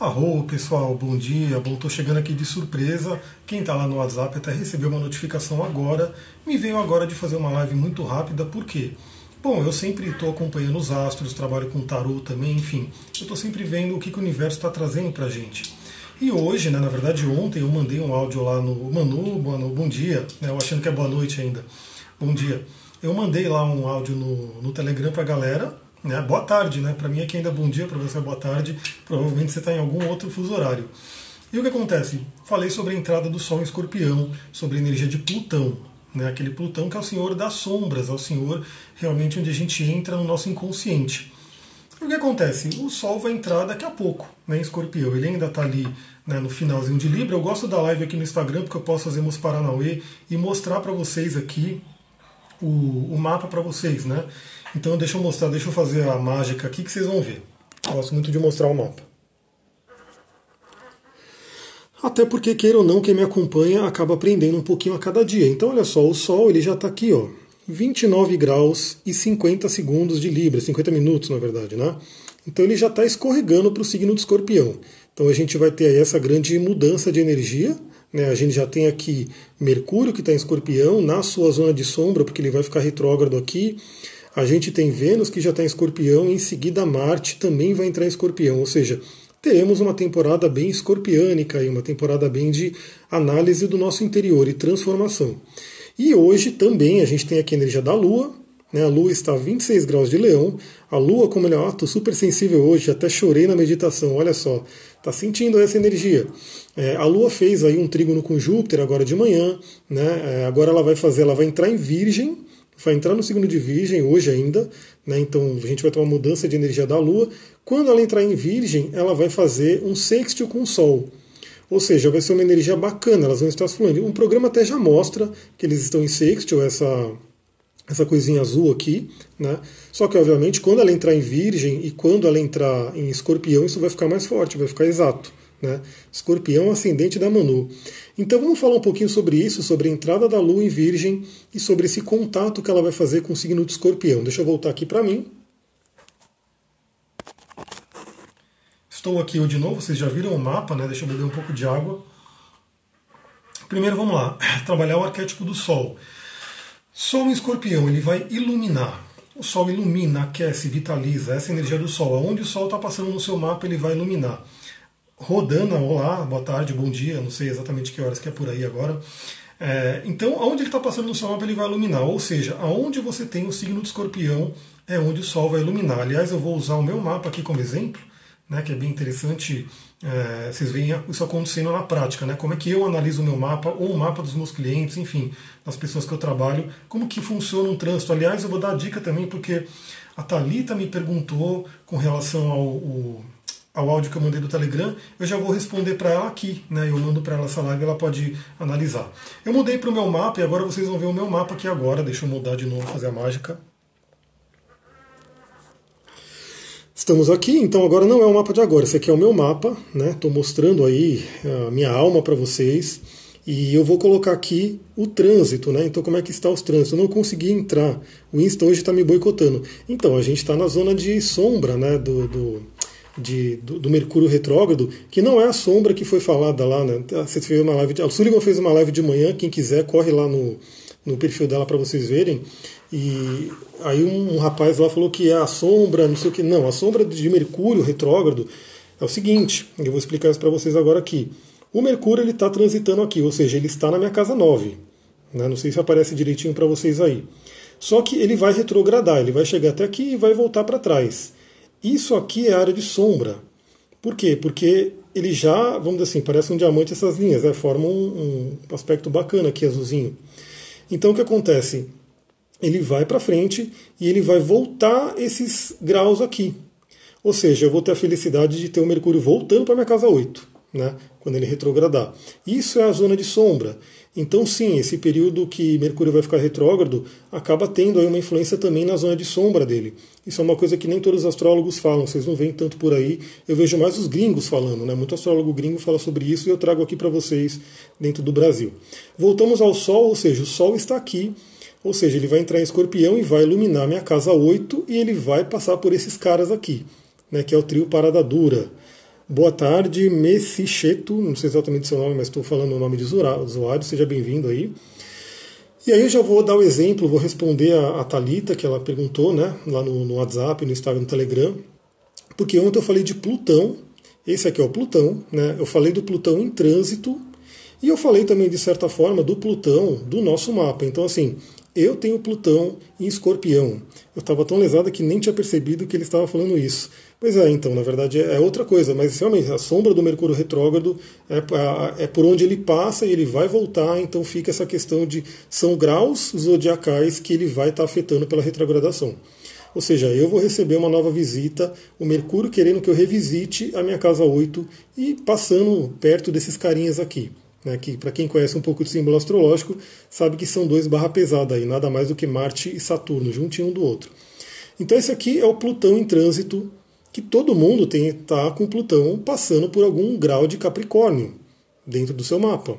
Arro, pessoal, bom dia. Bom, tô chegando aqui de surpresa. Quem tá lá no WhatsApp até recebeu uma notificação agora. Me veio agora de fazer uma live muito rápida, por quê? Bom, eu sempre estou acompanhando os astros, trabalho com tarô também, enfim. Eu estou sempre vendo o que, que o universo está trazendo pra gente. E hoje, né, na verdade ontem, eu mandei um áudio lá no Manu, Manu bom dia, né, eu achando que é boa noite ainda. Bom dia. Eu mandei lá um áudio no, no Telegram pra galera, né? Boa tarde, né? Para mim aqui ainda é bom dia, para você é boa tarde. Provavelmente você está em algum outro fuso horário. E o que acontece? Falei sobre a entrada do Sol em Escorpião, sobre a energia de Plutão, né? aquele Plutão que é o senhor das sombras, é o senhor realmente onde a gente entra no nosso inconsciente. E o que acontece? O Sol vai entrar daqui a pouco né, em Escorpião. Ele ainda está ali né, no finalzinho de Libra. Eu gosto da live aqui no Instagram porque eu posso fazer meus Paranauê e mostrar para vocês aqui o, o mapa para vocês, né? Então deixa eu mostrar, deixa eu fazer a mágica aqui que vocês vão ver. Gosto muito de mostrar o mapa. Até porque, queira ou não, quem me acompanha acaba aprendendo um pouquinho a cada dia. Então, olha só, o Sol ele já está aqui, ó, 29 graus e 50 segundos de Libra, 50 minutos, na verdade, né? Então ele já está escorregando para o signo do escorpião. Então a gente vai ter aí essa grande mudança de energia. Né? A gente já tem aqui Mercúrio, que está em escorpião, na sua zona de sombra, porque ele vai ficar retrógrado aqui. A gente tem Vênus que já está em escorpião, e em seguida Marte também vai entrar em escorpião, ou seja, teremos uma temporada bem escorpiânica e uma temporada bem de análise do nosso interior e transformação. E hoje também a gente tem aqui a energia da Lua, né? a Lua está a 26 graus de leão, a Lua, como ele é um super sensível hoje, até chorei na meditação, olha só, está sentindo essa energia. É, a Lua fez aí um trígono com Júpiter agora de manhã, né? É, agora ela vai fazer, ela vai entrar em Virgem, vai entrar no signo de Virgem hoje ainda, né? então a gente vai ter uma mudança de energia da Lua. Quando ela entrar em Virgem, ela vai fazer um sextil com o Sol. Ou seja, vai ser uma energia bacana, elas vão estar fluindo. Um programa até já mostra que eles estão em sextil, essa, essa coisinha azul aqui, né? Só que, obviamente, quando ela entrar em Virgem e quando ela entrar em Escorpião, isso vai ficar mais forte, vai ficar exato. Né? Escorpião ascendente da Manu. Então vamos falar um pouquinho sobre isso, sobre a entrada da Lua em Virgem e sobre esse contato que ela vai fazer com o signo de Escorpião. Deixa eu voltar aqui para mim. Estou aqui eu de novo, vocês já viram o mapa, né? Deixa eu beber um pouco de água. Primeiro vamos lá, trabalhar o arquétipo do Sol. Sol em Escorpião, ele vai iluminar. O Sol ilumina, aquece, vitaliza, essa é energia do Sol. Aonde o Sol está passando no seu mapa, ele vai iluminar. Rodana, olá, boa tarde, bom dia, não sei exatamente que horas que é por aí agora. É, então, aonde ele está passando no seu mapa, ele vai iluminar. Ou seja, aonde você tem o signo de escorpião, é onde o Sol vai iluminar. Aliás, eu vou usar o meu mapa aqui como exemplo, né, que é bem interessante. É, vocês veem isso acontecendo na prática, né? Como é que eu analiso o meu mapa, ou o mapa dos meus clientes, enfim, das pessoas que eu trabalho, como que funciona um trânsito. Aliás, eu vou dar a dica também, porque a Thalita me perguntou com relação ao ao áudio que eu mandei do Telegram, eu já vou responder para ela aqui, né? Eu mando para ela essa live, ela pode analisar. Eu mudei para o meu mapa e agora vocês vão ver o meu mapa aqui agora. Deixa eu mudar de novo, fazer a mágica. Estamos aqui, então agora não é o mapa de agora, esse aqui é o meu mapa, né? Estou mostrando aí a minha alma para vocês. E eu vou colocar aqui o trânsito, né? Então, como é que está os trânsitos? Eu não consegui entrar. O Insta hoje está me boicotando. Então, a gente está na zona de sombra, né? Do, do, de, do, do, Mercúrio retrógrado, que não é a sombra que foi falada lá, né? Você fez uma live de, a Sullivan fez uma live de manhã, quem quiser corre lá no, no perfil dela para vocês verem. E aí um, um, rapaz lá falou que é a sombra, não sei o que. Não, a sombra de Mercúrio retrógrado é o seguinte, eu vou explicar isso para vocês agora aqui. O Mercúrio ele está transitando aqui, ou seja, ele está na minha casa 9. Né? Não sei se aparece direitinho para vocês aí. Só que ele vai retrogradar, ele vai chegar até aqui e vai voltar para trás. Isso aqui é área de sombra. Por quê? Porque ele já, vamos dizer assim, parece um diamante essas linhas, né? formam um, um aspecto bacana aqui, azulzinho. Então o que acontece? Ele vai para frente e ele vai voltar esses graus aqui. Ou seja, eu vou ter a felicidade de ter o Mercúrio voltando para minha casa 8, né? quando ele retrogradar. Isso é a zona de sombra. Então, sim, esse período que Mercúrio vai ficar retrógrado acaba tendo aí uma influência também na zona de sombra dele. Isso é uma coisa que nem todos os astrólogos falam, vocês não veem tanto por aí. Eu vejo mais os gringos falando, né? Muito astrólogo gringo fala sobre isso e eu trago aqui para vocês dentro do Brasil. Voltamos ao Sol, ou seja, o Sol está aqui, ou seja, ele vai entrar em escorpião e vai iluminar minha casa 8 e ele vai passar por esses caras aqui, né? Que é o trio Parada Dura. Boa tarde, Messicheto, não sei exatamente seu nome, mas estou falando o nome de usuário, seja bem-vindo aí. E aí eu já vou dar o exemplo, vou responder a, a Thalita, que ela perguntou, né, lá no, no WhatsApp, no Instagram, no Telegram, porque ontem eu falei de Plutão, esse aqui é o Plutão, né, eu falei do Plutão em trânsito, e eu falei também, de certa forma, do Plutão do nosso mapa. Então, assim, eu tenho Plutão em escorpião. Eu estava tão lesada que nem tinha percebido que ele estava falando isso. Pois é, então, na verdade é outra coisa, mas realmente a sombra do Mercúrio retrógrado é, é por onde ele passa e ele vai voltar, então fica essa questão de são graus zodiacais que ele vai estar tá afetando pela retrogradação. Ou seja, eu vou receber uma nova visita, o Mercúrio querendo que eu revisite a minha casa 8 e passando perto desses carinhas aqui. Né, que para quem conhece um pouco de símbolo astrológico, sabe que são dois barra pesada aí, nada mais do que Marte e Saturno, juntinho um do outro. Então esse aqui é o Plutão em trânsito que todo mundo tem tá com Plutão passando por algum grau de Capricórnio dentro do seu mapa.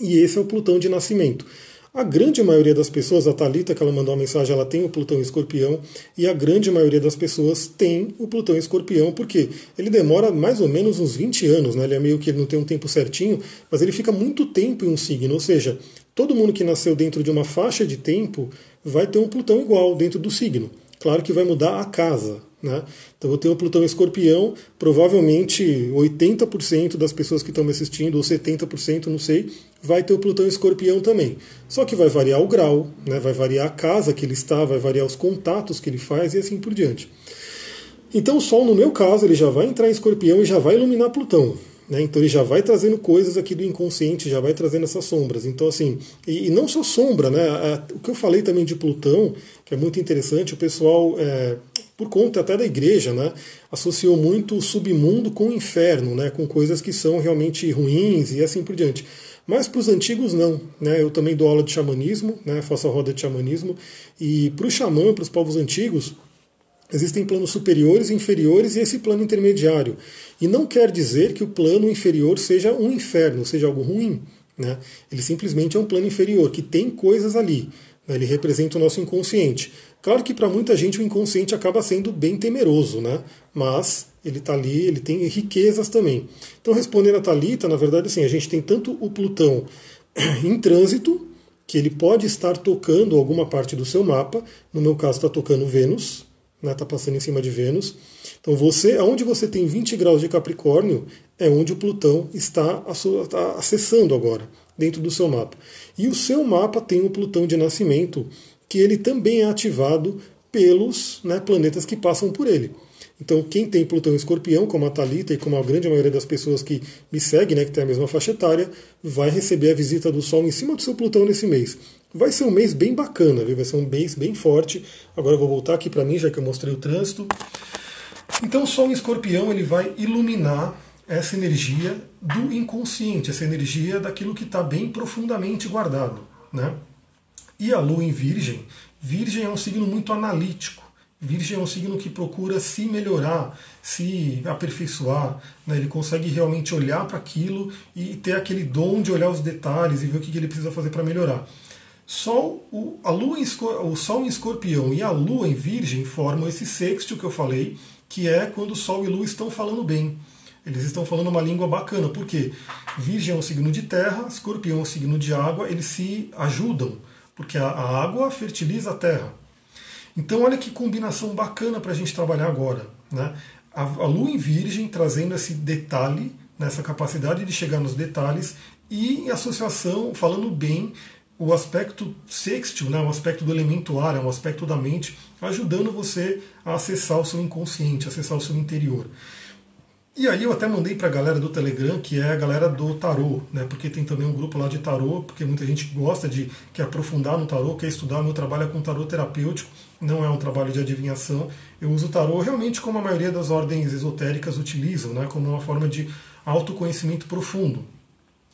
E esse é o Plutão de nascimento. A grande maioria das pessoas, a Talita que ela mandou uma mensagem, ela tem o Plutão em Escorpião e a grande maioria das pessoas tem o Plutão em Escorpião, porque ele demora mais ou menos uns 20 anos, né? Ele é meio que não tem um tempo certinho, mas ele fica muito tempo em um signo, ou seja, todo mundo que nasceu dentro de uma faixa de tempo vai ter um Plutão igual dentro do signo. Claro que vai mudar a casa, né? Então eu tenho Plutão escorpião, provavelmente 80% das pessoas que estão me assistindo, ou 70%, não sei, vai ter o Plutão escorpião também. Só que vai variar o grau, né? vai variar a casa que ele está, vai variar os contatos que ele faz e assim por diante. Então o Sol, no meu caso, ele já vai entrar em escorpião e já vai iluminar Plutão. Né? Então ele já vai trazendo coisas aqui do inconsciente, já vai trazendo essas sombras. Então, assim, e, e não só sombra, né? o que eu falei também de Plutão, que é muito interessante, o pessoal é, por conta até da igreja, né, associou muito o submundo com o inferno, né, com coisas que são realmente ruins e assim por diante. Mas para os antigos não, né? Eu também dou aula de xamanismo, né? Faço a roda de xamanismo e para o xamã, para os povos antigos, existem planos superiores inferiores e esse plano intermediário. E não quer dizer que o plano inferior seja um inferno, seja algo ruim, né? Ele simplesmente é um plano inferior que tem coisas ali. Né? Ele representa o nosso inconsciente. Claro que para muita gente o inconsciente acaba sendo bem temeroso, né? Mas ele está ali, ele tem riquezas também. Então, respondendo a Talita, na verdade, assim, a gente tem tanto o Plutão em trânsito, que ele pode estar tocando alguma parte do seu mapa. No meu caso, está tocando Vênus, está né? Tá passando em cima de Vênus. Então, você, onde você tem 20 graus de Capricórnio, é onde o Plutão está tá acessando agora, dentro do seu mapa. E o seu mapa tem o Plutão de nascimento, que ele também é ativado pelos né, planetas que passam por ele. Então, quem tem Plutão em escorpião, como a Thalita e como a grande maioria das pessoas que me seguem, né, que tem a mesma faixa etária, vai receber a visita do Sol em cima do seu Plutão nesse mês. Vai ser um mês bem bacana, viu? vai ser um mês bem forte. Agora eu vou voltar aqui para mim, já que eu mostrei o trânsito. Então, o Sol em escorpião ele vai iluminar essa energia do inconsciente, essa energia daquilo que está bem profundamente guardado. Né? E a Lua em Virgem, Virgem é um signo muito analítico. Virgem é um signo que procura se melhorar, se aperfeiçoar. Né? Ele consegue realmente olhar para aquilo e ter aquele dom de olhar os detalhes e ver o que ele precisa fazer para melhorar. Sol, o, a lua em, o Sol em Escorpião e a Lua em Virgem formam esse sexto que eu falei, que é quando Sol e Lua estão falando bem. Eles estão falando uma língua bacana, porque Virgem é um signo de terra, Escorpião é um signo de água, eles se ajudam porque a, a água fertiliza a terra. Então, olha que combinação bacana para a gente trabalhar agora. Né? A, a lua em virgem trazendo esse detalhe, nessa capacidade de chegar nos detalhes, e em associação, falando bem, o aspecto sextil, né, o aspecto do elemento ar, é um aspecto da mente, ajudando você a acessar o seu inconsciente, acessar o seu interior. E aí eu até mandei para a galera do Telegram, que é a galera do tarô, né? Porque tem também um grupo lá de tarô, porque muita gente gosta de quer aprofundar no tarô, quer estudar. Meu trabalho é com tarô terapêutico, não é um trabalho de adivinhação. Eu uso o tarô realmente como a maioria das ordens esotéricas utilizam, né? Como uma forma de autoconhecimento profundo.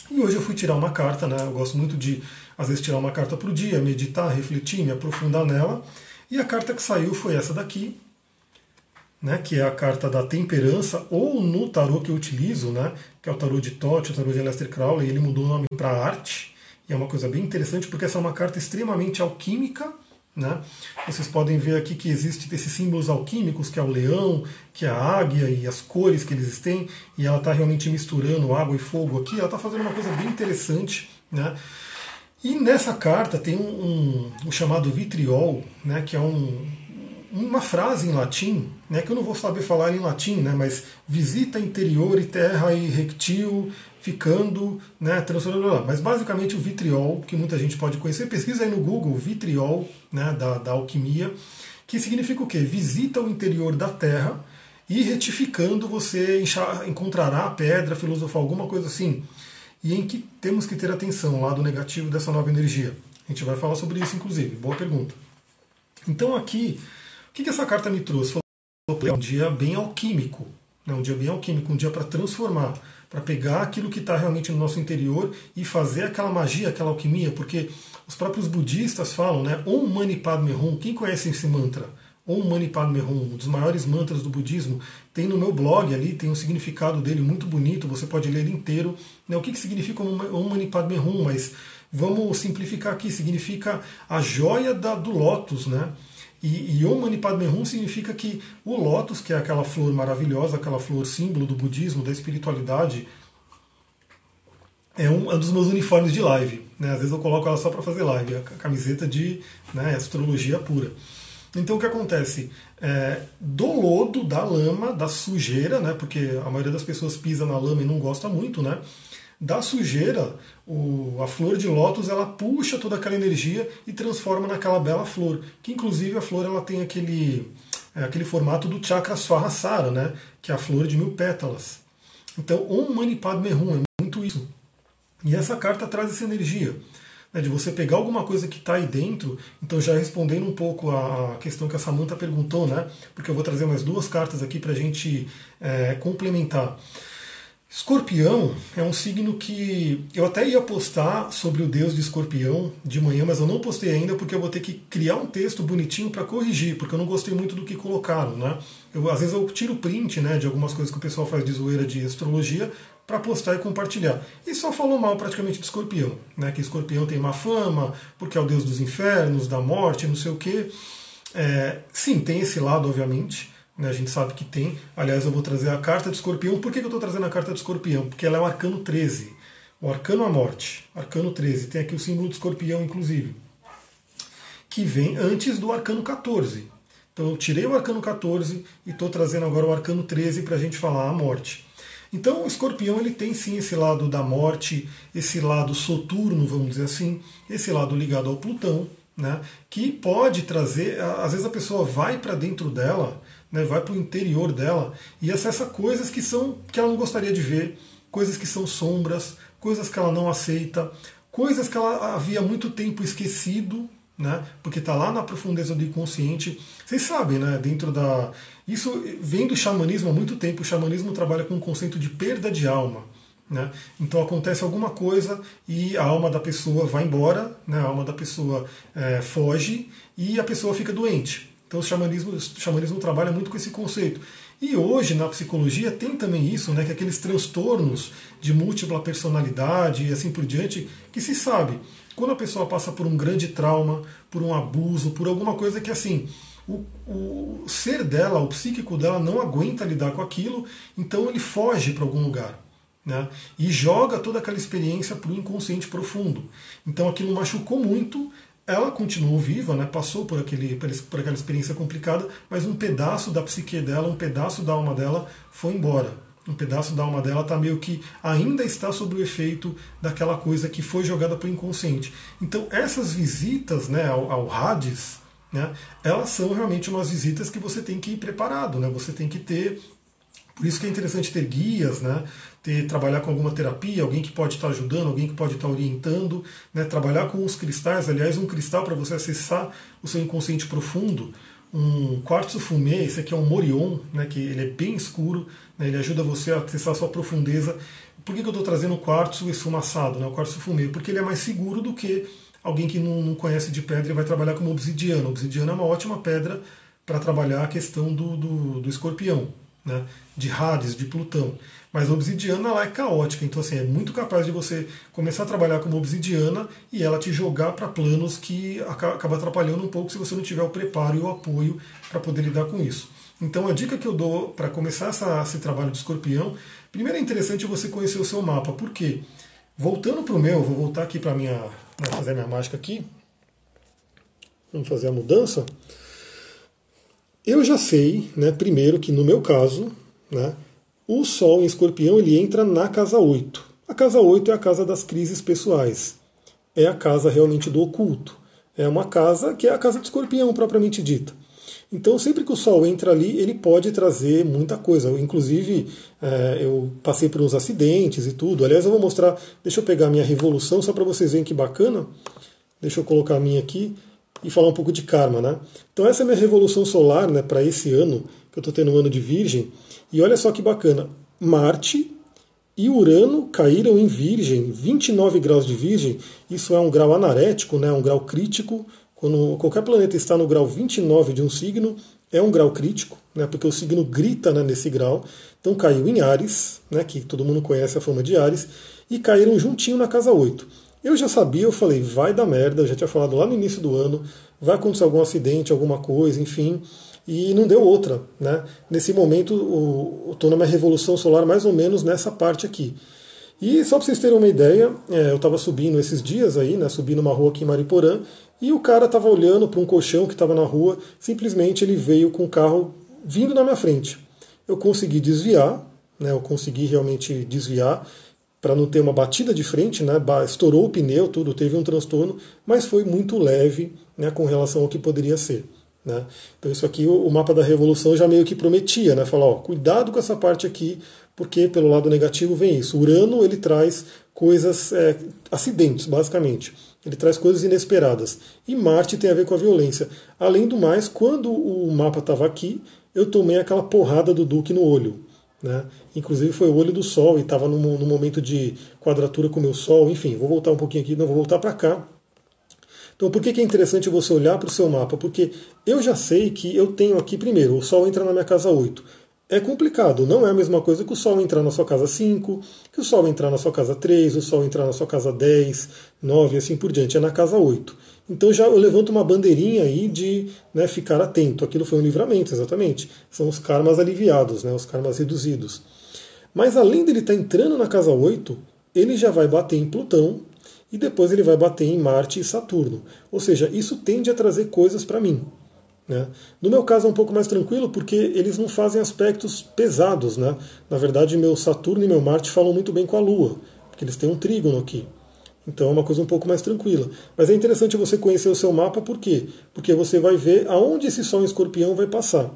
E hoje eu fui tirar uma carta, né? Eu gosto muito de, às vezes, tirar uma carta por dia, meditar, refletir, me aprofundar nela. E a carta que saiu foi essa daqui, né, que é a carta da temperança, ou no tarô que eu utilizo, né, que é o tarô de Tote, o tarô de Aleister Crowley, ele mudou o nome para arte, e é uma coisa bem interessante porque essa é uma carta extremamente alquímica, Né? Vocês podem ver aqui que existe esses símbolos alquímicos, que é o leão, que é a águia e as cores que eles têm, e ela está realmente misturando água e fogo aqui. Ela está fazendo uma coisa bem interessante. Né? E nessa carta tem um, um, um chamado vitriol, né, que é um, uma frase em latim, né, que eu não vou saber falar em latim, né, mas visita interior e terra e rectil, ficando, né, transformando. Mas basicamente o vitriol, que muita gente pode conhecer, pesquisa aí no Google vitriol, né, da, da alquimia, que significa o quê? Visita o interior da terra e retificando você encontrará a pedra, filosofar alguma coisa assim. E em que temos que ter atenção, lado negativo dessa nova energia. A gente vai falar sobre isso, inclusive. Boa pergunta. Então aqui, o que, essa carta me trouxe? É um dia bem alquímico, né? um dia bem alquímico, um dia para transformar para pegar aquilo que está realmente no nosso interior e fazer aquela magia, aquela alquimia, porque os próprios budistas falam, né? Om Mani Padme Hum. Quem conhece esse mantra? Om Mani Padme Hum, um dos maiores mantras do budismo, tem no meu blog ali, tem um significado dele muito bonito, você pode ler ele inteiro. Né? O que, que significa Om Mani Padme Hum? Mas vamos simplificar aqui, significa a joia da, do lótus, né? E, e Om Mani Padme Hum significa que o lótus, que é aquela flor maravilhosa, aquela flor símbolo do budismo, da espiritualidade, é um, é um dos meus uniformes de live. Né? Às vezes eu coloco ela só para fazer live, a camiseta de né, astrologia pura. Então o que acontece? É, do lodo, da lama, da sujeira, né, porque a maioria das pessoas pisa na lama e não gosta muito, né? Da sujeira, o, a flor de lótus ela puxa toda aquela energia e transforma naquela bela flor. Que inclusive a flor ela tem aquele, é, aquele formato do chakra Swahasara, né? Que é a flor de mil pétalas. Então, Om Mani Padme Hum é muito isso. E essa carta traz essa energia né, de você pegar alguma coisa que está aí dentro. Então, já respondendo um pouco a questão que a Samantha perguntou, né? Porque eu vou trazer mais duas cartas aqui para a gente é, complementar. Escorpião é um signo que eu até ia postar sobre o deus de escorpião de manhã, mas eu não postei ainda porque eu vou ter que criar um texto bonitinho para corrigir, porque eu não gostei muito do que colocaram. Né? Eu, às vezes eu tiro print né, de algumas coisas que o pessoal faz de zoeira de astrologia para postar e compartilhar. E só falou mal praticamente de escorpião, né? que escorpião tem má fama, porque é o deus dos infernos, da morte, não sei o quê. É, sim, tem esse lado, obviamente. Né, a gente sabe que tem. Aliás, eu vou trazer a carta de escorpião. Por que, eu estou trazendo a carta de escorpião? Porque ela é o arcano 13. O arcano à morte. Arcano 13. Tem aqui o símbolo de escorpião, inclusive. Que vem antes do arcano 14. Então eu tirei o arcano 14 e estou trazendo agora o arcano 13 para a gente falar a morte. Então o escorpião ele tem sim esse lado da morte, esse lado soturno, vamos dizer assim, esse lado ligado ao Plutão, né, que pode trazer, às vezes a pessoa vai para dentro dela né, vai para o interior dela e acessa coisas que são que ela não gostaria de ver, coisas que são sombras, coisas que ela não aceita, coisas que ela havia muito tempo esquecido, né, porque está lá na profundeza do inconsciente. Vocês sabem, né, dentro da isso vem do xamanismo há muito tempo. O xamanismo trabalha com o conceito de perda de alma. Né? Então acontece alguma coisa e a alma da pessoa vai embora, né? a alma da pessoa é, foge e a pessoa fica doente. Então o xamanismo, o xamanismo trabalha muito com esse conceito. E hoje na psicologia tem também isso, né, que aqueles transtornos de múltipla personalidade e assim por diante, que se sabe, quando a pessoa passa por um grande trauma, por um abuso, por alguma coisa que assim, o, o ser dela, o psíquico dela não aguenta lidar com aquilo, então ele foge para algum lugar. Né, e joga toda aquela experiência para o inconsciente profundo. Então aquilo machucou muito, ela continuou viva, né, passou por, aquele, por aquela experiência complicada, mas um pedaço da psique dela, um pedaço da alma dela foi embora. Um pedaço da alma dela está meio que ainda está sob o efeito daquela coisa que foi jogada para o inconsciente. Então essas visitas né, ao, ao Hades, né, elas são realmente umas visitas que você tem que ir preparado, né, você tem que ter por isso que é interessante ter guias, né? ter, trabalhar com alguma terapia, alguém que pode estar ajudando, alguém que pode estar orientando, né? trabalhar com os cristais. Aliás, um cristal para você acessar o seu inconsciente profundo, um quartzo fumê, esse aqui é um Morion, né? que ele é bem escuro, né? ele ajuda você a acessar a sua profundeza. Por que, que eu estou trazendo o quartzo esfumaçado, né? o quartzo fumê? Porque ele é mais seguro do que alguém que não, não conhece de pedra vai trabalhar como obsidiana. obsidiana é uma ótima pedra para trabalhar a questão do, do, do escorpião. né, de Hades, de Plutão. Mas a obsidiana ela é caótica, então assim, é muito capaz de você começar a trabalhar com uma obsidiana e ela te jogar para planos que acaba atrapalhando um pouco se você não tiver o preparo e o apoio para poder lidar com isso. Então a dica que eu dou para começar essa, esse trabalho de escorpião, primeiro é interessante você conhecer o seu mapa. Por quê? Voltando para o meu, vou voltar aqui para minha. Vou fazer minha mágica aqui. Vamos fazer a mudança. Eu já sei, né, primeiro, que no meu caso, né, o Sol em escorpião ele entra na casa 8. A casa 8 é a casa das crises pessoais. É a casa realmente do oculto. É uma casa que é a casa do escorpião propriamente dita. Então, sempre que o Sol entra ali, ele pode trazer muita coisa. Inclusive, é, eu passei por uns acidentes e tudo. Aliás, eu vou mostrar. Deixa eu pegar a minha revolução só para vocês verem que bacana. Deixa eu colocar a minha aqui e falar um pouco de karma, né? Então, essa é a minha revolução solar, né, para esse ano, que eu estou tendo um ano de Virgem. E olha só que bacana, Marte e Urano caíram em Virgem, 29 graus de Virgem. Isso é um grau anarético, né, um grau crítico. Quando qualquer planeta está no grau 29 de um signo, é um grau crítico, né, porque o signo grita né, nesse grau. Então caiu em Ares, né, que todo mundo conhece a forma de Ares, e caíram juntinho na casa 8. Eu já sabia, eu falei, vai dar merda, eu já tinha falado lá no início do ano, vai acontecer algum acidente, alguma coisa, enfim e não deu outra. Né? Nesse momento, estou na minha revolução solar mais ou menos nessa parte aqui. E só para vocês terem uma ideia, é, eu estava subindo esses dias aí, né, subindo uma rua aqui em Mariporã, e o cara estava olhando para um colchão que estava na rua, simplesmente ele veio com o carro vindo na minha frente. Eu consegui desviar, né, eu consegui realmente desviar, para não ter uma batida de frente, né, estourou o pneu, tudo, teve um transtorno, mas foi muito leve né, com relação ao que poderia ser. Né? Então isso aqui, o, mapa da revolução já meio que prometia, né? Falar, ó, cuidado com essa parte aqui, porque pelo lado negativo vem isso. Urano ele traz coisas, é, acidentes, basicamente. Ele traz coisas inesperadas. E Marte tem a ver com a violência. Além do mais, quando o mapa estava aqui, eu tomei aquela porrada do Duque no olho. Né? Inclusive foi o olho do Sol e estava no, no momento de quadratura com o meu Sol. Enfim, vou voltar um pouquinho aqui, não vou voltar para cá então, por que, é interessante você olhar para o seu mapa? Porque eu já sei que eu tenho aqui, primeiro, o Sol entra na minha casa 8. É complicado, não é a mesma coisa que o Sol entrar na sua casa 5, que o Sol entrar na sua casa 3, o Sol entrar na sua casa 10, 9 e assim por diante. É na casa 8. Então já eu levanto uma bandeirinha aí de né, ficar atento. Aquilo foi um livramento, exatamente. São os karmas aliviados, né, os karmas reduzidos. Mas além dele estar tá entrando na casa 8, ele já vai bater em Plutão, e depois ele vai bater em Marte e Saturno. Ou seja, isso tende a trazer coisas para mim. Né? No meu caso é um pouco mais tranquilo porque eles não fazem aspectos pesados. Né? Na verdade, meu Saturno e meu Marte falam muito bem com a Lua, porque eles têm um trígono aqui. Então é uma coisa um pouco mais tranquila. Mas é interessante você conhecer o seu mapa, por quê? Porque você vai ver aonde esse Sol em escorpião vai passar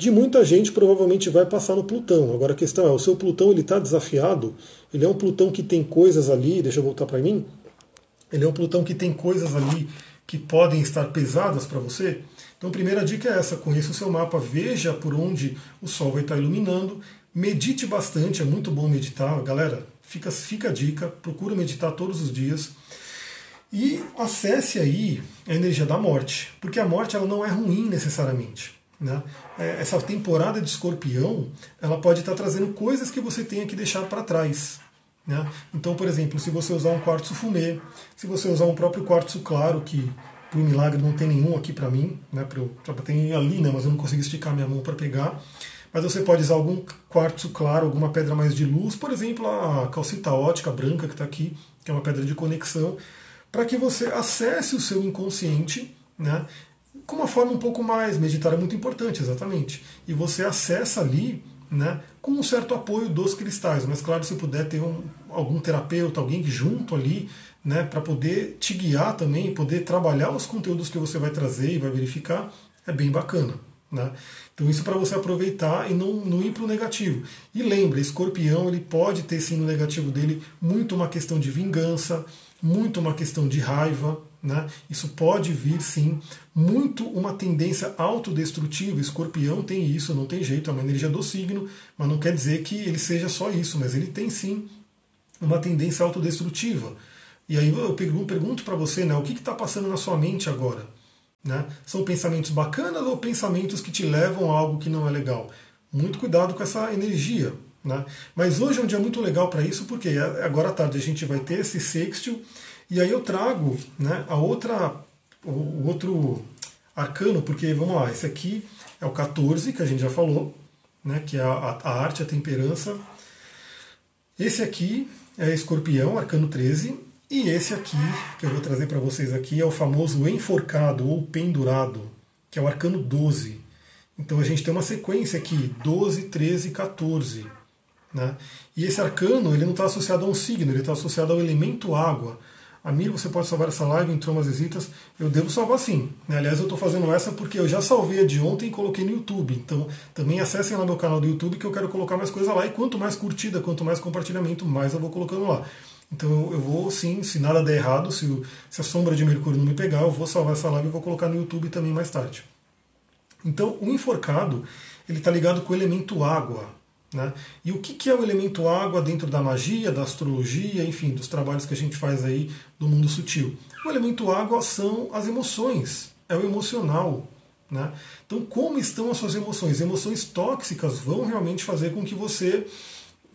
de muita gente provavelmente vai passar no Plutão. Agora a questão é, o seu Plutão ele está desafiado? Ele é um Plutão que tem coisas ali, deixa eu voltar para mim. Ele é um Plutão que tem coisas ali que podem estar pesadas para você. Então primeira dica é essa, conheça o seu mapa, veja por onde o Sol vai estar tá iluminando, medite bastante, é muito bom meditar. Galera, fica, fica a dica, procura meditar todos os dias. E acesse aí a energia da morte, porque a morte ela não é ruim necessariamente. Né? É, essa temporada de escorpião ela pode estar trazendo coisas que você tenha que deixar para trás. Né? Então, por exemplo, se você usar um quartzo fumê, se você usar um próprio quartzo claro, que por milagre não tem nenhum aqui para mim, né? pra, tem ali, né? mas eu não consigo esticar minha mão para pegar. Mas você pode usar algum quartzo claro, alguma pedra mais de luz, por exemplo, a calcita ótica branca que está aqui, que é uma pedra de conexão, para que você acesse o seu inconsciente né, com uma forma um pouco mais. Meditar é muito importante, exatamente. E você acessa ali né, com um certo apoio dos cristais. Mas, claro, se puder ter um, algum terapeuta, alguém junto ali, né, para poder te guiar também, poder trabalhar os conteúdos que você vai trazer e vai verificar, é bem bacana. Né? Então isso para você aproveitar e não, não ir para o negativo. E lembre, escorpião ele pode ter sim no negativo dele muito uma questão de vingança, muito uma questão de raiva, né? Isso pode vir sim, muito uma tendência autodestrutiva. Escorpião tem isso, não tem jeito, é uma energia do signo, mas não quer dizer que ele seja só isso, mas ele tem sim uma tendência autodestrutiva. E aí eu pergunto, para você, né, o que está passando na sua mente agora? Né? São pensamentos bacanas ou pensamentos que te levam a algo que não é legal? Muito cuidado com essa energia. Né? Mas hoje é um dia muito legal para isso, porque agora à tarde a gente vai ter esse sextil, e aí eu trago né, a outra, o outro arcano, porque vamos lá, esse aqui é o 14, que a gente já falou, né, que é a, a arte, a temperança. Esse aqui é escorpião, arcano 13, e esse aqui, que eu vou trazer para vocês aqui, é o famoso enforcado ou pendurado, que é o arcano 12. Então a gente tem uma sequência aqui, 12, 13, 14. Né? E esse arcano ele não está associado a um signo, ele está associado ao elemento água. Amigo, você pode salvar essa live, entrou umas visitas. Eu devo salvar sim. Né? Aliás, eu estou fazendo essa porque eu já salvei a de ontem e coloquei no YouTube. Então, também acessem lá meu canal do YouTube que eu quero colocar mais coisa lá. E quanto mais curtida, quanto mais compartilhamento, mais eu vou colocando lá. Então, eu vou sim, se nada der errado, se, se a sombra de Mercúrio não me pegar, eu vou salvar essa live e vou colocar no YouTube também mais tarde. Então, o enforcado, ele está ligado com o elemento água. Né? E o que, é o elemento água dentro da magia, da astrologia, enfim, dos trabalhos que a gente faz aí do mundo sutil? O elemento água são as emoções, é o emocional. Né? Então, como estão as suas emoções? Emoções tóxicas vão realmente fazer com que você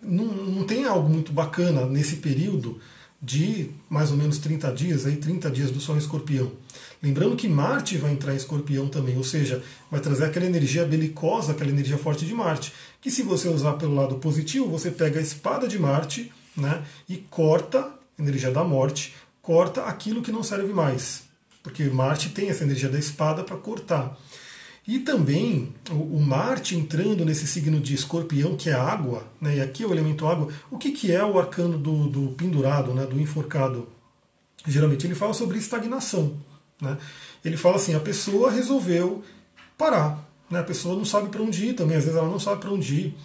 não, não tenha algo muito bacana nesse período de mais ou menos 30 dias, aí 30 dias do Sol em Escorpião. Lembrando que Marte vai entrar em Escorpião também, ou seja, vai trazer aquela energia belicosa, aquela energia forte de Marte, que se você usar pelo lado positivo, você pega a espada de Marte né, e corta, energia da morte, corta aquilo que não serve mais. Porque Marte tem essa energia da espada para cortar. E também o, Marte entrando nesse signo de escorpião, que é água, né, e aqui é o elemento água, o que, que é o arcano do, do pendurado, né, do enforcado? Geralmente ele fala sobre estagnação. Né? Ele fala assim: a pessoa resolveu parar. Né? A pessoa não sabe para onde ir também, às vezes ela não sabe para onde ir.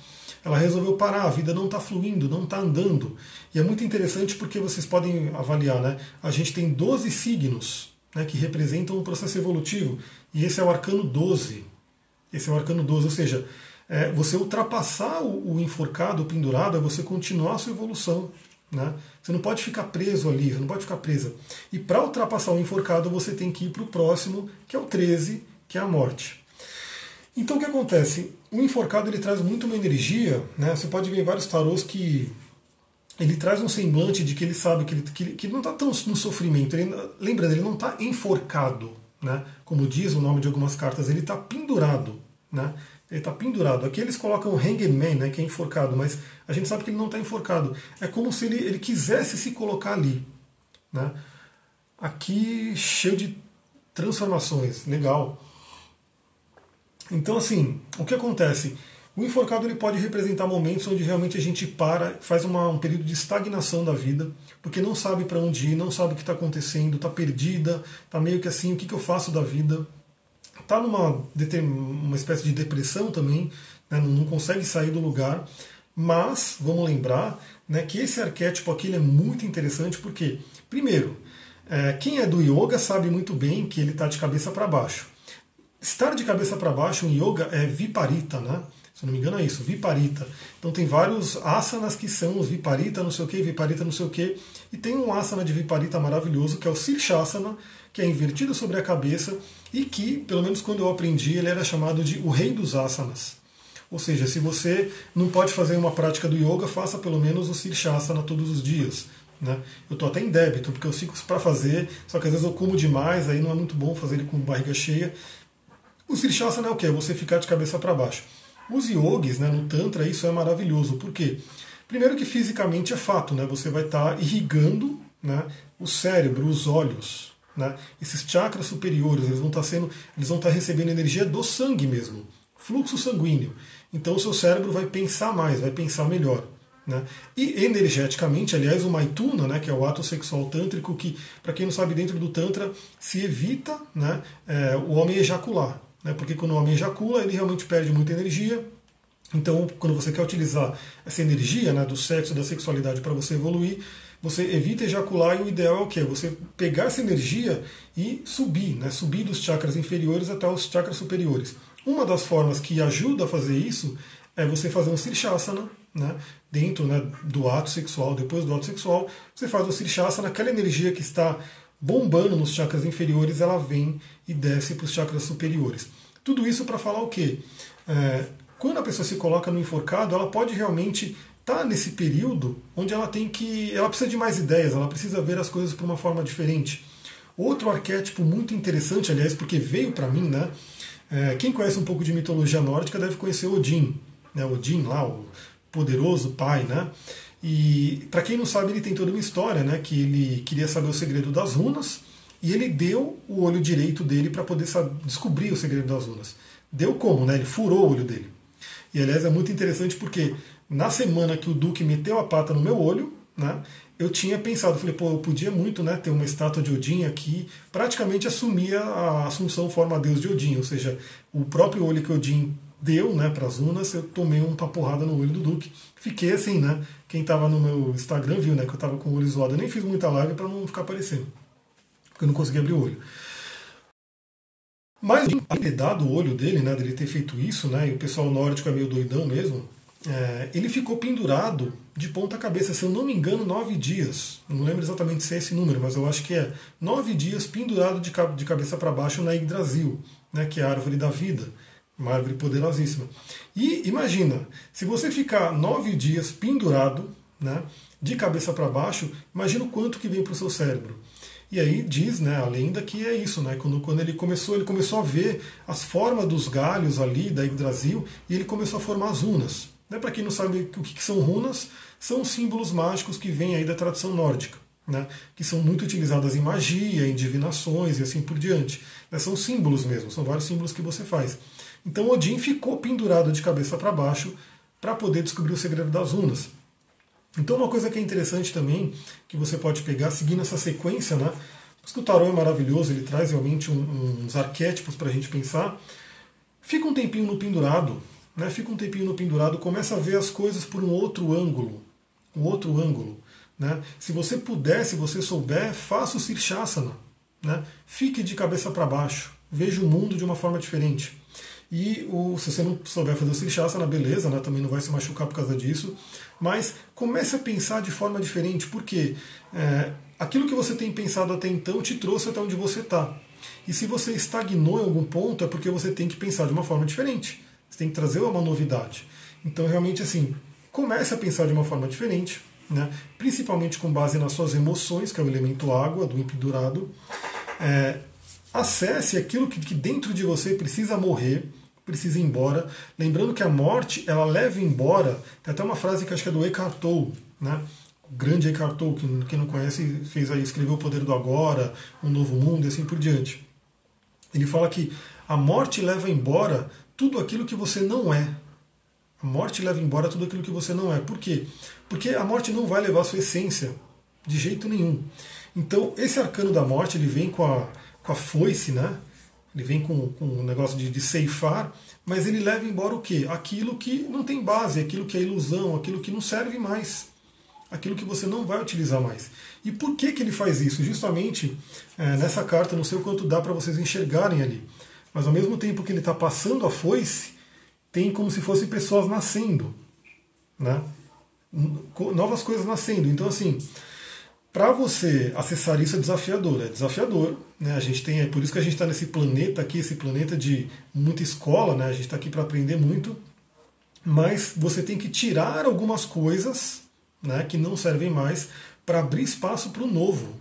Ela resolveu parar, a vida não está fluindo, não está andando. E é muito interessante porque vocês podem avaliar, né? A gente tem 12 signos né, que representam um processo evolutivo. E esse é o arcano 12. Esse é o arcano 12, ou seja, é, você ultrapassar o, o, enforcado, o pendurado, é você continuar a sua evolução. Né? Você não pode ficar preso ali, você não pode ficar presa. E para ultrapassar o enforcado, você tem que ir para o próximo, que é o 13, que é a morte. Então o que acontece? O enforcado ele traz muito uma energia, né? Você pode ver vários tarôs que ele traz um semblante de que ele sabe que ele, que, que ele não está tão no sofrimento. Ele, lembrando, ele não está enforcado, né? Como diz o nome de algumas cartas, ele está pendurado, né? Ele está pendurado. Aqui eles colocam hangman, né, que é enforcado, mas a gente sabe que ele não está enforcado. É como se ele, ele quisesse se colocar ali. Né? Aqui cheio de transformações, legal. Então, assim, o que acontece? O enforcado ele pode representar momentos onde realmente a gente para, faz uma, um período de estagnação da vida, porque não sabe para onde ir, não sabe o que está acontecendo, está perdida, está meio que assim, o que, que eu faço da vida? Está numa uma espécie de depressão também, né, não consegue sair do lugar, mas vamos lembrar né, que esse arquétipo aqui é muito interessante porque, primeiro, é, quem é do yoga sabe muito bem que ele está de cabeça para baixo. Estar de cabeça para baixo em yoga é viparita, né? Se não me engano é isso, viparita. Então tem vários asanas que são os viparita, não sei o que, viparita, não sei o que. E tem um asana de viparita maravilhoso que é o Sirshasana, que é invertido sobre a cabeça e que, pelo menos quando eu aprendi, ele era chamado de o rei dos asanas. Ou seja, se você não pode fazer uma prática do yoga, faça pelo menos o Sirshasana todos os dias. Né? Eu estou até em débito, porque eu sigo para fazer, só que às vezes eu como demais, aí não é muito bom fazer ele com barriga cheia. O Sirshasana é o que? É você ficar de cabeça para baixo. Os yogis, né, no Tantra, isso é maravilhoso. Por quê? Primeiro que fisicamente é fato, né? Você vai estar tá irrigando né, o cérebro, os olhos. Né? Esses chakras superiores, eles vão estar tá estar tá recebendo energia do sangue mesmo, fluxo sanguíneo. Então o seu cérebro vai pensar mais, vai pensar melhor. Né? E energeticamente, aliás, o Maituna, né, que é o ato sexual tântrico, que, para quem não sabe, dentro do Tantra se evita né, é, o homem ejacular né? porque quando o homem ejacula, ele realmente perde muita energia. Então, quando você quer utilizar essa energia né, do sexo, da sexualidade para você evoluir, você evita ejacular e o ideal é o quê? Você pegar essa energia e subir, né? subir dos chakras inferiores até os chakras superiores. Uma das formas que ajuda a fazer isso é você fazer um Sirshasana, né? dentro né, do ato sexual, depois do ato sexual, você faz o Sirshasana, aquela energia que está bombando nos chakras inferiores, ela vem e desce para os chakras superiores. Tudo isso para falar o quê? É, quando a pessoa se coloca no enforcado, ela pode realmente estar tá nesse período onde ela tem que. ela precisa de mais ideias, ela precisa ver as coisas por uma forma diferente. Outro arquétipo muito interessante, aliás, porque veio para mim, né? É, quem conhece um pouco de mitologia nórdica deve conhecer Odin, né? Odin lá, o poderoso pai, né? E para quem não sabe, ele tem toda uma história, né? Que ele queria saber o segredo das runas e ele deu o olho direito dele para poder saber, descobrir o segredo das runas. Deu como, né? Ele furou o olho dele. E aliás é muito interessante porque na semana que o Duque meteu a pata no meu olho, né? Eu tinha pensado, falei, pô, eu podia muito, né, ter uma estátua de Odin aqui, praticamente assumia a assunção forma deus de Odin, ou seja, o próprio olho que Odin deu né, para as runas, eu tomei uma porrada no olho do Duque. Fiquei assim, né? Quem estava no meu Instagram viu né, que eu estava com o olho zoado. Eu nem fiz muita live para não ficar aparecendo, porque eu não consegui abrir o olho. Mas ter dado o olho dele, né, dele ter feito isso, né, e o pessoal nórdico é meio doidão mesmo, é, ele ficou pendurado de ponta cabeça, se eu não me engano, nove dias. Não lembro exatamente se é esse número, mas eu acho que é nove dias pendurado de, de cabeça para baixo na Yggdrasil, né, que é a árvore da vida. Uma árvore poderosíssima. E imagina, se você ficar nove dias pendurado, né, de cabeça para baixo, imagina o quanto que vem para o seu cérebro. E aí diz, né, a lenda que é isso, né? Quando, quando ele começou, ele começou a ver as formas dos galhos ali da Yggdrasil e ele começou a formar as runas. Né, para quem não sabe o que, que são runas, são símbolos mágicos que vêm aí da tradição nórdica. Né, que são muito utilizadas em magia, em divinações e assim por diante. Né, são símbolos mesmo, são vários símbolos que você faz. Então Odin ficou pendurado de cabeça para baixo para poder descobrir o segredo das runas. Então uma coisa que é interessante também, que você pode pegar, seguindo essa sequência, né? Porque o tarô é maravilhoso, ele traz realmente um, uns arquétipos para a gente pensar. Fica um tempinho no pendurado, né? Fica um tempinho no pendurado, começa a ver as coisas por um outro ângulo. Um outro ângulo. Né? Se você puder, se você souber, faça o Sirshasana. Né? Fique de cabeça para baixo. Veja o mundo de uma forma diferente. E o, se você não souber fazer o Srishasana, beleza, né, também não vai se machucar por causa disso. Mas comece a pensar de forma diferente, porque é, aquilo que você tem pensado até então te trouxe até onde você está. E se você estagnou em algum ponto, é porque você tem que pensar de uma forma diferente. Você tem que trazer uma novidade. Então, realmente, assim, comece a pensar de uma forma diferente, né? principalmente com base nas suas emoções, que é o elemento água, do empedurado. É, acesse aquilo que, que dentro de você precisa morrer precisa ir embora. Lembrando que a morte, ela leva embora. Tem até uma frase que acho que é do Eckhart Tolle, né? O grande Eckhart Tolle, que quem não conhece, fez aí, escreveu O Poder do Agora, Um Novo Mundo e assim por diante. Ele fala que a morte leva embora tudo aquilo que você não é. A morte leva embora tudo aquilo que você não é. Por quê? Porque a morte não vai levar a sua essência de jeito nenhum. Então, esse arcano da morte, ele vem com a, com a foice, né? Ele vem com, com um negócio de, de ceifar, mas ele leva embora o quê? Aquilo que não tem base, aquilo que é ilusão, aquilo que não serve mais, aquilo que você não vai utilizar mais. E por que, que ele faz isso? Justamente é, nessa carta, não sei o quanto dá para vocês enxergarem ali, mas ao mesmo tempo que ele está passando a foice, tem como se fossem pessoas nascendo, né? novas coisas nascendo. Então, assim, para você acessar isso é desafiador, é desafiador. Né? A gente tem, é por isso que a gente está nesse planeta aqui, esse planeta de muita escola, né? a gente está aqui para aprender muito, mas você tem que tirar algumas coisas né, que não servem mais para abrir espaço para o novo.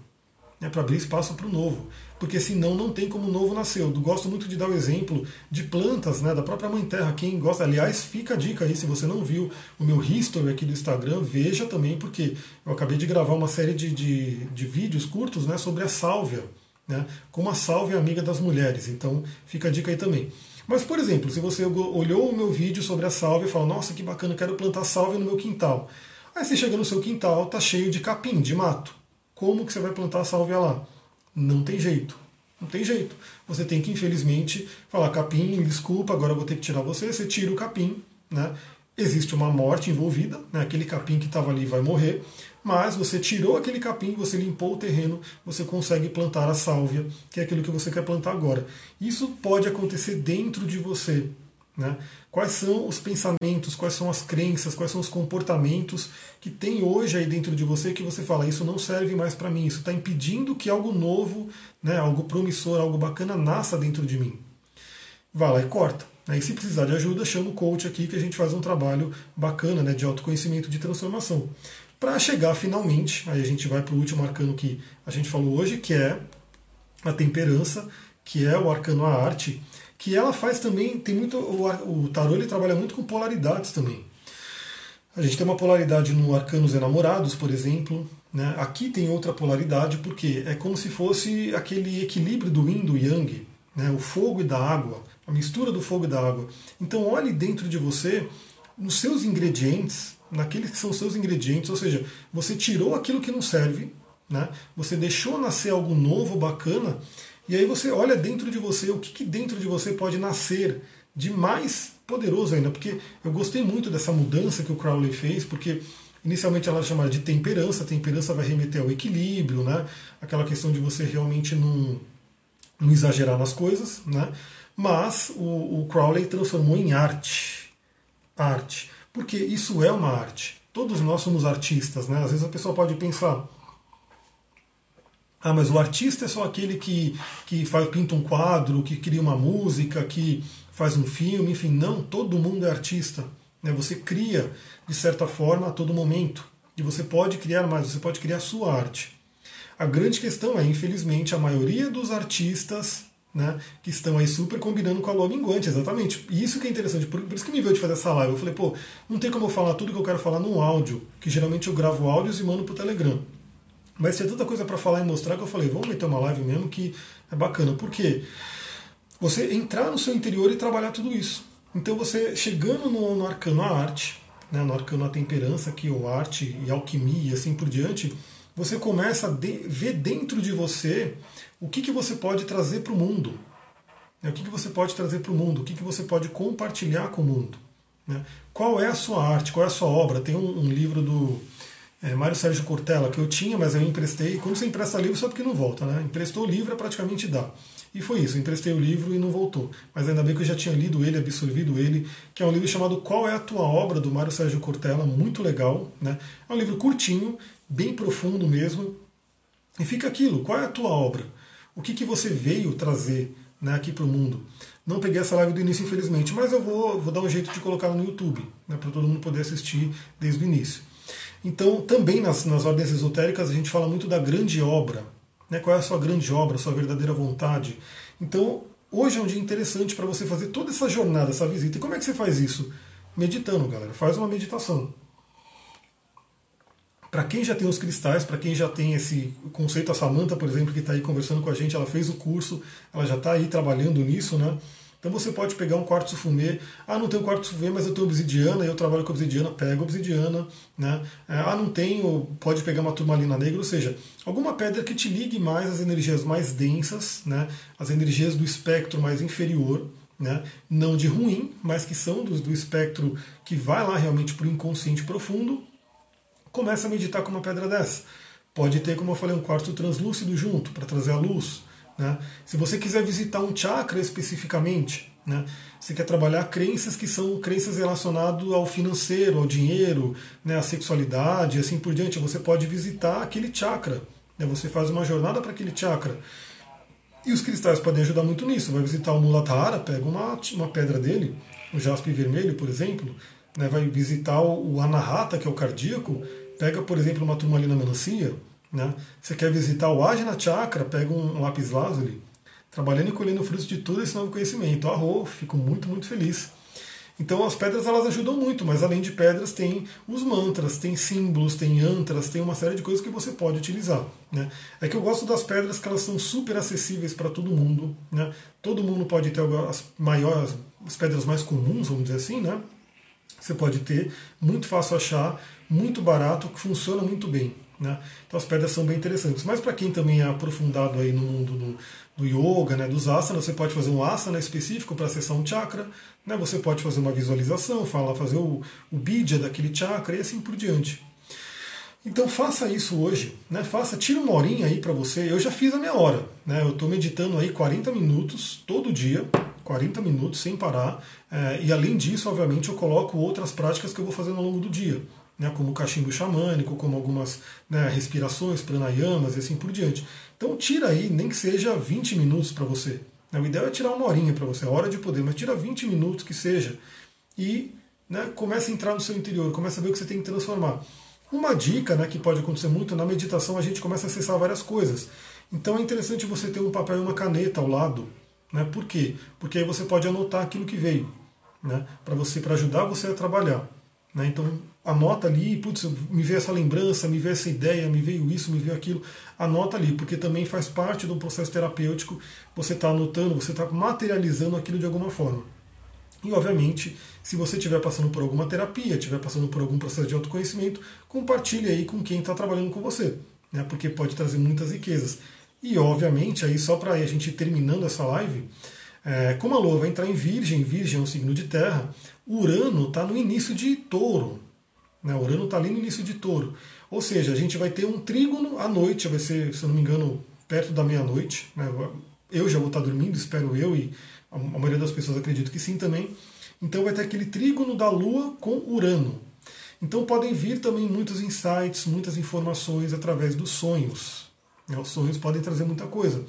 Né, para abrir espaço para o novo porque senão não tem como o novo nascer. Eu gosto muito de dar o exemplo de plantas né, da própria Mãe Terra. Quem gosta, aliás, fica a dica aí, se você não viu o meu history aqui do Instagram, veja também, porque eu acabei de gravar uma série de, de, de vídeos curtos né, sobre a sálvia, né, como a sálvia é amiga das mulheres. Então fica a dica aí também. Mas, por exemplo, se você olhou o meu vídeo sobre a sálvia e falou, nossa, que bacana, quero plantar sálvia no meu quintal. Aí você chega no seu quintal, tá cheio de capim, de mato. Como que você vai plantar a sálvia lá? Não tem jeito. Não tem jeito. Você tem que, infelizmente, falar capim, desculpa, agora eu vou ter que tirar você. Você tira o capim, né? Existe uma morte envolvida, né? aquele capim que estava ali vai morrer, mas você tirou aquele capim, você limpou o terreno, você consegue plantar a sálvia, que é aquilo que você quer plantar agora. Isso pode acontecer dentro de você. Né? Quais são os pensamentos, quais são as crenças, quais são os comportamentos que tem hoje aí dentro de você que você fala, isso não serve mais para mim, isso está impedindo que algo novo, né, algo promissor, algo bacana nasça dentro de mim. Vai lá e corta. E se precisar de ajuda, chama o coach aqui que a gente faz um trabalho bacana né, de autoconhecimento, de transformação. Para chegar finalmente, aí a gente vai para o último arcano que a gente falou hoje, que é a temperança, que é o arcano a arte, que ela faz também, tem muito. O, o tarô ele trabalha muito com polaridades também. A gente tem uma polaridade no Arcanos Enamorados, por exemplo. Né? Aqui tem outra polaridade, porque é como se fosse aquele equilíbrio do yin do yang, né? o fogo e da água, a mistura do fogo e da água. Então olhe dentro de você, nos seus ingredientes, naqueles que são seus ingredientes, ou seja, você tirou aquilo que não serve, né? você deixou nascer algo novo, bacana, e aí você olha dentro de você, o que, que dentro de você pode nascer de mais poderoso ainda, porque eu gostei muito dessa mudança que o Crowley fez, porque inicialmente ela chamava de temperança, temperança vai remeter ao equilíbrio, né? aquela questão de você realmente não, não exagerar nas coisas, né? mas o, o Crowley transformou em arte, arte, porque isso é uma arte. Todos nós somos artistas, né? Às vezes a pessoa pode pensar, ah, mas o artista é só aquele que, que faz, pinta um quadro, que cria uma música, que faz um filme, enfim, não, todo mundo é artista. Né? Você cria, de certa forma, a todo momento. E você pode criar mais, você pode criar sua arte. A grande questão é, infelizmente, a maioria dos artistas né, que estão aí super combinando com a lua minguante, exatamente. E isso que é interessante, por, por, isso que me veio de fazer essa live. Eu falei, pô, não tem como eu falar tudo que eu quero falar num áudio, que geralmente eu gravo áudios e mando pro Telegram. Mas tinha tanta coisa para falar e mostrar que eu falei, vamos meter uma live mesmo que é bacana. Por quê? Você entrar no seu interior e trabalhar tudo isso. Então você chegando no, no arcano a arte, né, no arcano a temperança, que o arte e alquimia e assim por diante, você começa a de, ver dentro de você o que, que você pode trazer para o mundo. Né, o que, que você pode trazer para o mundo, o que, que você pode compartilhar com o mundo. Né? Qual é a sua arte, qual é a sua obra? Tem um, um livro do é, Mário Sérgio Cortella, que eu tinha, mas eu emprestei. Quando você empresta livro, só porque não volta, né? Emprestou o livro, é praticamente dá. E foi isso, emprestei o livro e não voltou. Mas ainda bem que eu já tinha lido ele, absorvido ele, que é um livro chamado Qual é a Tua Obra, do Mário Sérgio Cortella, muito legal. Né? É um livro curtinho, bem profundo mesmo. E fica aquilo, qual é a tua obra? O que, que você veio trazer né, aqui para o mundo? Não peguei essa live do início, infelizmente, mas eu vou, vou dar um jeito de colocar no YouTube, né, para todo mundo poder assistir desde o início. Então, também nas, nas ordens esotéricas, a gente fala muito da grande obra. Né? Qual é a sua grande obra, a sua verdadeira vontade? Então, hoje é um dia interessante para você fazer toda essa jornada, essa visita. E como é que você faz isso? Meditando, galera. Faz uma meditação. Para quem já tem os cristais, para quem já tem esse conceito, a Samanta, por exemplo, que está aí conversando com a gente, ela fez o curso, ela já está aí trabalhando nisso, né? Então você pode pegar um quartzo fumê, ah, não tenho quartzo fumê, mas eu tenho obsidiana, eu trabalho com obsidiana, pega obsidiana, né? É, ah, não tenho, pode pegar uma turmalina negra, ou seja, alguma pedra que te ligue mais às energias mais densas, né? As energias do espectro mais inferior, né? Não de ruim, mas que são do, do espectro que vai lá realmente para o inconsciente profundo. Começa a meditar com uma pedra dessa. Pode ter, como eu falei, um quartzo translúcido junto para trazer a luz. Né? Se você quiser visitar um chakra especificamente, né? você quer trabalhar crenças que são crenças relacionadas ao financeiro, ao dinheiro, né? à sexualidade assim por diante, você pode visitar aquele chakra. Né? Você faz uma jornada para aquele chakra. E os cristais podem ajudar muito nisso. Vai visitar o Muladhara, pega uma, uma pedra dele, o jaspe vermelho, por exemplo, né? vai visitar o Anahata, que é o cardíaco, pega, por exemplo, uma turmalina melancia, né? Você quer visitar o Ajna Chakra, pega um lápis lazuli, trabalhando e colhendo frutos de todo esse novo conhecimento. Arro, fico muito, muito feliz. Então as pedras elas ajudam muito, mas além de pedras tem os mantras, tem símbolos, tem antras, tem uma série de coisas que você pode utilizar. Né? É que eu gosto das pedras que elas são super acessíveis para todo mundo. Né? Todo mundo pode ter as maiores, as pedras mais comuns, vamos dizer assim, né? Você pode ter, muito fácil achar, muito barato, que funciona muito bem. Né? Então as pedras são bem interessantes. Mas para quem também é aprofundado aí no mundo do, do yoga, né, dos asanas, você pode fazer um asana específico para acessar um chakra, né? você pode fazer uma visualização, falar, fazer o, o bidya daquele chakra e assim por diante. Então faça isso hoje, né? Faça, tira uma horinha aí para você. Eu já fiz a minha hora, né? Eu estou meditando aí 40 minutos todo dia, 40 minutos sem parar. É, e além disso, obviamente, eu coloco outras práticas que eu vou fazendo ao longo do dia né, como o cachimbo xamânico, como algumas né, respirações, pranayamas e assim por diante. Então tira aí, nem que seja 20 minutos para você. O ideal é tirar uma horinha para você, a hora de poder, mas tira 20 minutos que seja e né, comece a entrar no seu interior, comece a ver o que você tem que transformar. Uma dica né, que pode acontecer muito na meditação, a gente começa a acessar várias coisas. Então é interessante você ter um papel e uma caneta ao lado. Né? Por quê? Porque aí você pode anotar aquilo que veio, né? para você, para ajudar você a trabalhar. Né? Então anota ali, putz, me veio essa lembrança, me veio essa ideia, me veio isso, me veio aquilo. Anota ali, porque também faz parte do processo terapêutico. Você está anotando, você está materializando aquilo de alguma forma. E, obviamente, se você estiver passando por alguma terapia, estiver passando por algum processo de autoconhecimento, compartilhe aí com quem está trabalhando com você, né? porque pode trazer muitas riquezas. E, obviamente, aí só para a gente terminando essa live, é, como a Lua vai entrar em Virgem, Virgem é um signo de terra, Urano está no início de touro. Né? Urano está ali no início de touro. Ou seja, a gente vai ter um trígono à noite, vai ser, se eu não me engano, perto da meia-noite. Né? Eu já vou estar dormindo, espero eu, e a maioria das pessoas acredita que sim também. Então vai ter aquele trígono da Lua com Urano. Então podem vir também muitos insights, muitas informações através dos sonhos. Né? Os sonhos podem trazer muita coisa.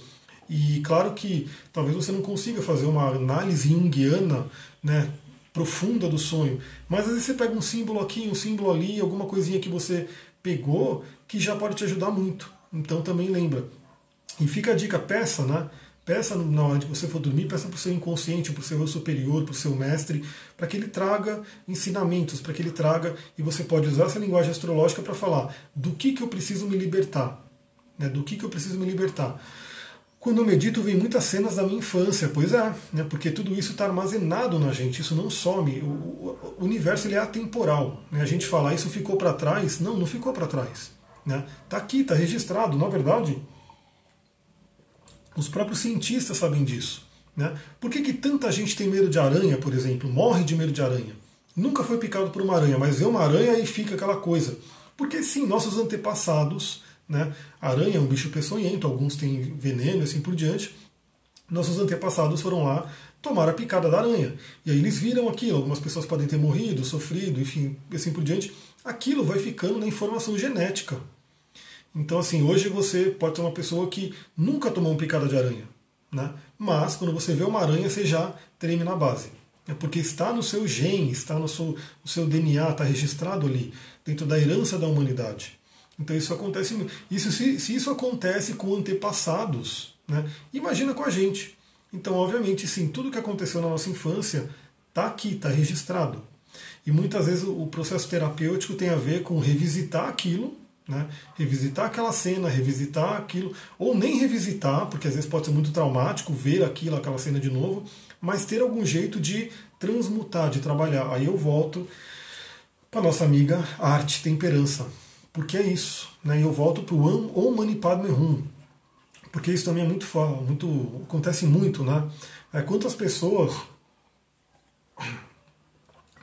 E claro que talvez você não consiga fazer uma análise junguiana né, profunda do sonho, mas às vezes você pega um símbolo aqui, um símbolo ali, alguma coisinha que você pegou que já pode te ajudar muito. Então também lembra. E fica a dica, peça, né? Peça na hora de você for dormir, peça para o seu inconsciente, para o seu eu superior, para o seu mestre, para que ele traga ensinamentos, para que ele traga, e você pode usar essa linguagem astrológica para falar do que, que eu preciso me libertar. Né, do que, que eu preciso me libertar. Quando eu medito, vem muitas cenas da minha infância, pois é, né, porque tudo isso está armazenado na gente, isso não some. O, universo ele é atemporal. Né, a gente fala, isso ficou para trás. Não, não ficou para trás. Né, tá aqui, está registrado. Na verdade, os próprios cientistas sabem disso. Né? Por que, que tanta gente tem medo de aranha, por exemplo? Morre de medo de aranha. Nunca foi picado por uma aranha, mas vê uma aranha e fica aquela coisa. Porque sim, nossos antepassados, né? aranha é um bicho peçonhento, alguns têm veneno e assim por diante. Nossos antepassados foram lá tomar a picada da aranha. E aí eles viram aquilo, algumas pessoas podem ter morrido, sofrido, enfim, assim por diante. Aquilo vai ficando na informação genética. Então, assim, hoje você pode ser uma pessoa que nunca tomou uma picada de aranha, né? mas quando você vê uma aranha, você já treme na base. É porque está no seu gene, está no seu, no seu DNA, está registrado ali, dentro da herança da humanidade. Então isso acontece. Isso, se, se isso acontece com antepassados, né? imagina com a gente. Então, obviamente, sim, tudo que aconteceu na nossa infância está aqui, está registrado. E muitas vezes o processo terapêutico tem a ver com revisitar aquilo né? Revisitar aquela cena, revisitar aquilo, ou nem revisitar, porque às vezes pode ser muito traumático ver aquilo, aquela cena de novo, mas ter algum jeito de transmutar, de trabalhar. Aí eu volto para nossa amiga arte, temperança, porque é isso. Né? E eu volto para o Om Mani Padme Hum, porque isso também é muito, muito acontece muito, né? É, quantas pessoas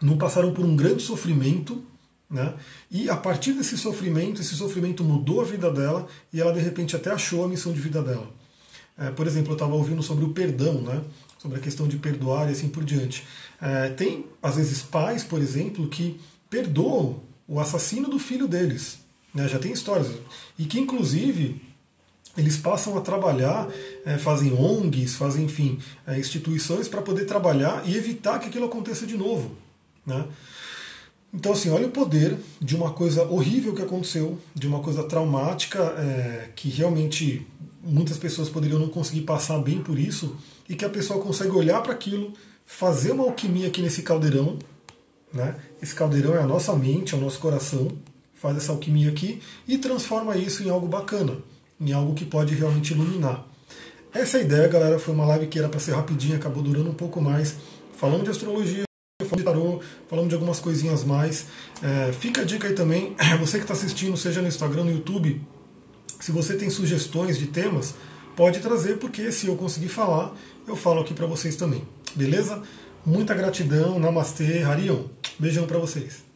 não passaram por um grande sofrimento né? E a partir desse sofrimento, esse sofrimento mudou a vida dela e ela de repente até achou a missão de vida dela. É, por exemplo, eu estava ouvindo sobre o perdão, né? sobre a questão de perdoar e assim por diante. É, tem, às vezes, pais, por exemplo, que perdoam o assassino do filho deles. Né? Já tem histórias. E que, inclusive, eles passam a trabalhar, é, fazem ONGs, fazem, enfim, é, instituições para poder trabalhar e evitar que aquilo aconteça de novo. Né? Então, assim, olha o poder de uma coisa horrível que aconteceu, de uma coisa traumática, é, que realmente muitas pessoas poderiam não conseguir passar bem por isso, e que a pessoa consegue olhar para aquilo, fazer uma alquimia aqui nesse caldeirão. Né? Esse caldeirão é a nossa mente, é o nosso coração, faz essa alquimia aqui e transforma isso em algo bacana, em algo que pode realmente iluminar. Essa é ideia, galera, foi uma live que era para ser rapidinha, acabou durando um pouco mais. Falando de astrologia, falamos de tarô, falamos de algumas coisinhas mais. É, fica a dica aí também, você que está assistindo, seja no Instagram, no YouTube, se você tem sugestões de temas, pode trazer, porque se eu conseguir falar, eu falo aqui para vocês também. Beleza? Muita gratidão, namastê, Harion. Beijão para vocês.